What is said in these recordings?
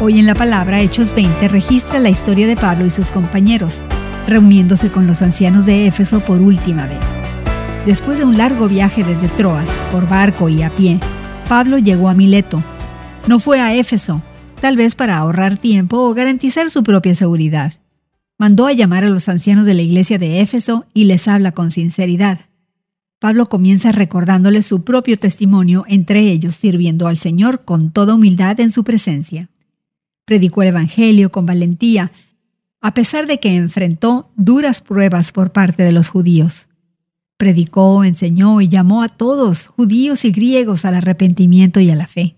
Hoy en la palabra Hechos 20 registra la historia de Pablo y sus compañeros, reuniéndose con los ancianos de Éfeso por última vez. Después de un largo viaje desde Troas, por barco y a pie, Pablo llegó a Mileto. No fue a Éfeso, tal vez para ahorrar tiempo o garantizar su propia seguridad. Mandó a llamar a los ancianos de la iglesia de Éfeso y les habla con sinceridad. Pablo comienza recordándoles su propio testimonio entre ellos sirviendo al Señor con toda humildad en su presencia predicó el Evangelio con valentía, a pesar de que enfrentó duras pruebas por parte de los judíos. Predicó, enseñó y llamó a todos, judíos y griegos, al arrepentimiento y a la fe.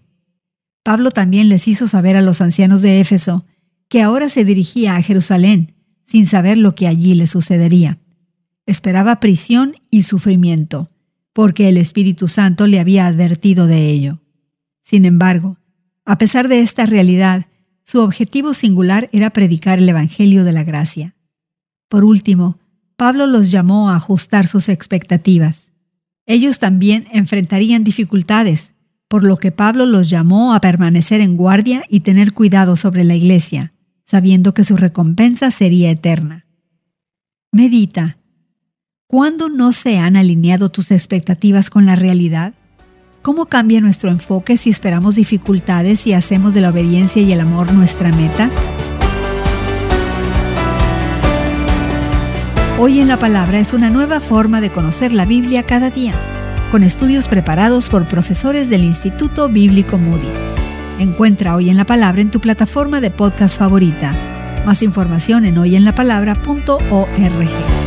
Pablo también les hizo saber a los ancianos de Éfeso que ahora se dirigía a Jerusalén, sin saber lo que allí le sucedería. Esperaba prisión y sufrimiento, porque el Espíritu Santo le había advertido de ello. Sin embargo, a pesar de esta realidad, su objetivo singular era predicar el Evangelio de la Gracia. Por último, Pablo los llamó a ajustar sus expectativas. Ellos también enfrentarían dificultades, por lo que Pablo los llamó a permanecer en guardia y tener cuidado sobre la iglesia, sabiendo que su recompensa sería eterna. Medita. ¿Cuándo no se han alineado tus expectativas con la realidad? ¿Cómo cambia nuestro enfoque si esperamos dificultades y hacemos de la obediencia y el amor nuestra meta? Hoy en la Palabra es una nueva forma de conocer la Biblia cada día, con estudios preparados por profesores del Instituto Bíblico Moody. Encuentra Hoy en la Palabra en tu plataforma de podcast favorita. Más información en hoyenlapalabra.org.